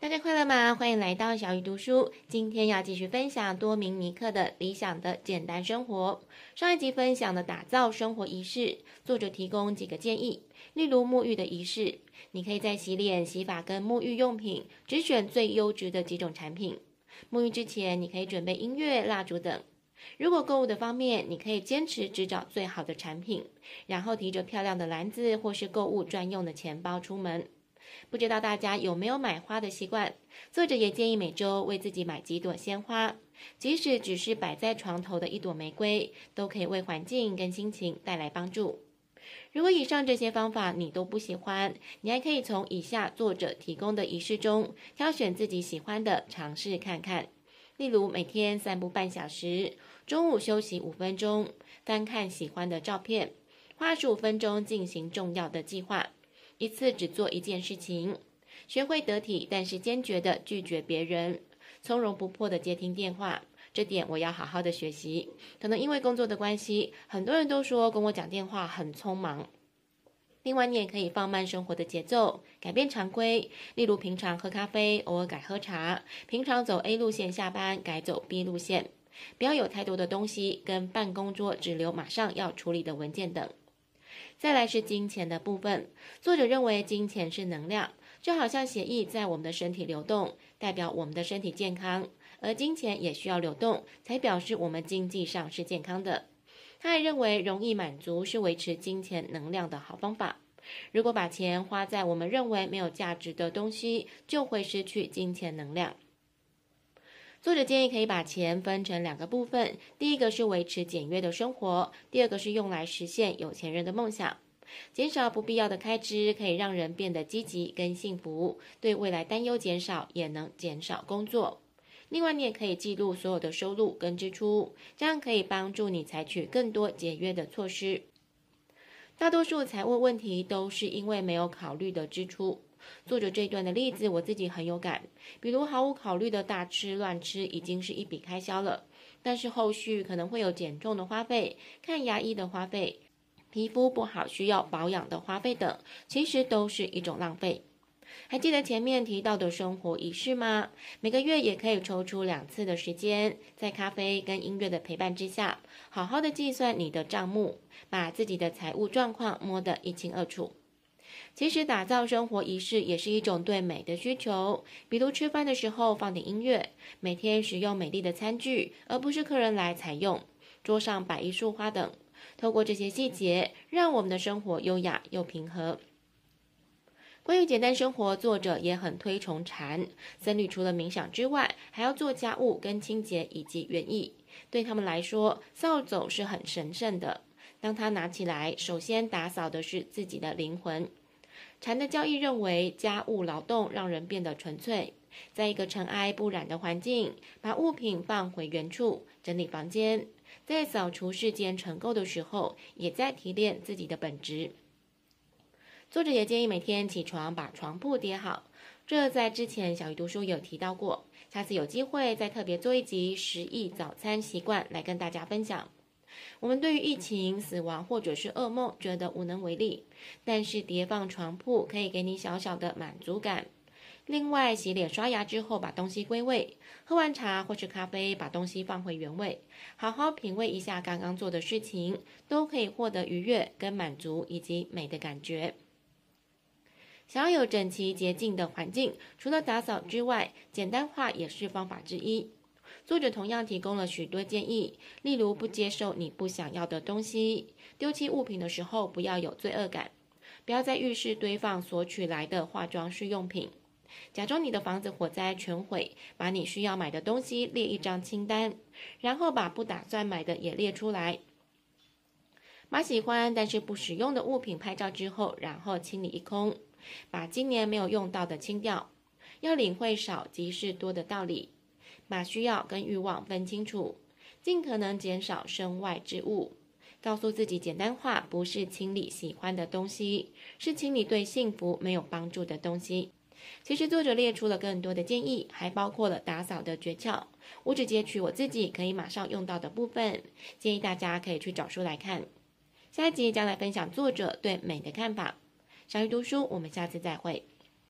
大家快乐吗？欢迎来到小鱼读书。今天要继续分享多明尼克的理想的简单生活。上一集分享的打造生活仪式，作者提供几个建议，例如沐浴的仪式，你可以在洗脸、洗发跟沐浴用品只选最优质的几种产品。沐浴之前，你可以准备音乐、蜡烛等。如果购物的方面，你可以坚持只找最好的产品，然后提着漂亮的篮子或是购物专用的钱包出门。不知道大家有没有买花的习惯？作者也建议每周为自己买几朵鲜花，即使只是摆在床头的一朵玫瑰，都可以为环境跟心情带来帮助。如果以上这些方法你都不喜欢，你还可以从以下作者提供的仪式中挑选自己喜欢的尝试看看。例如，每天散步半小时，中午休息五分钟，翻看喜欢的照片，花十五分钟进行重要的计划。一次只做一件事情，学会得体但是坚决的拒绝别人，从容不迫的接听电话，这点我要好好的学习。可能因为工作的关系，很多人都说跟我讲电话很匆忙。另外，你也可以放慢生活的节奏，改变常规，例如平常喝咖啡，偶尔改喝茶；平常走 A 路线下班，改走 B 路线。不要有太多的东西，跟办公桌只留马上要处理的文件等。再来是金钱的部分，作者认为金钱是能量，就好像血液在我们的身体流动，代表我们的身体健康，而金钱也需要流动，才表示我们经济上是健康的。他还认为容易满足是维持金钱能量的好方法。如果把钱花在我们认为没有价值的东西，就会失去金钱能量。作者建议可以把钱分成两个部分，第一个是维持简约的生活，第二个是用来实现有钱人的梦想。减少不必要的开支，可以让人变得积极跟幸福，对未来担忧减少，也能减少工作。另外，你也可以记录所有的收入跟支出，这样可以帮助你采取更多节约的措施。大多数财务问题都是因为没有考虑的支出。作者这一段的例子，我自己很有感。比如毫无考虑的大吃乱吃，已经是一笔开销了，但是后续可能会有减重的花费、看牙医的花费、皮肤不好需要保养的花费等，其实都是一种浪费。还记得前面提到的生活仪式吗？每个月也可以抽出两次的时间，在咖啡跟音乐的陪伴之下，好好的计算你的账目，把自己的财务状况摸得一清二楚。其实打造生活仪式也是一种对美的需求，比如吃饭的时候放点音乐，每天使用美丽的餐具，而不是客人来采用，桌上摆一束花等。透过这些细节，让我们的生活优雅又平和。关于简单生活，作者也很推崇禅。僧侣除了冥想之外，还要做家务跟清洁以及园艺。对他们来说，扫帚是很神圣的。当他拿起来，首先打扫的是自己的灵魂。禅的教义认为，家务劳动让人变得纯粹，在一个尘埃不染的环境，把物品放回原处，整理房间，在扫除世间尘垢的时候，也在提炼自己的本质。作者也建议每天起床把床铺叠好，这在之前小鱼读书有提到过，下次有机会再特别做一集十亿早餐习惯来跟大家分享。我们对于疫情、死亡或者是噩梦觉得无能为力，但是叠放床铺可以给你小小的满足感。另外，洗脸刷牙之后把东西归位，喝完茶或是咖啡把东西放回原位，好好品味一下刚刚做的事情，都可以获得愉悦跟满足以及美的感觉。想要有整齐洁净的环境，除了打扫之外，简单化也是方法之一。作者同样提供了许多建议，例如不接受你不想要的东西，丢弃物品的时候不要有罪恶感，不要在浴室堆放索取来的化妆室用品，假装你的房子火灾全毁，把你需要买的东西列一张清单，然后把不打算买的也列出来，把喜欢但是不使用的物品拍照之后，然后清理一空，把今年没有用到的清掉，要领会少即是多的道理。把需要跟欲望分清楚，尽可能减少身外之物。告诉自己，简单化不是清理喜欢的东西，是清理对幸福没有帮助的东西。其实作者列出了更多的建议，还包括了打扫的诀窍。我只截取我自己可以马上用到的部分，建议大家可以去找书来看。下一集将来分享作者对美的看法。小鱼读书，我们下次再会。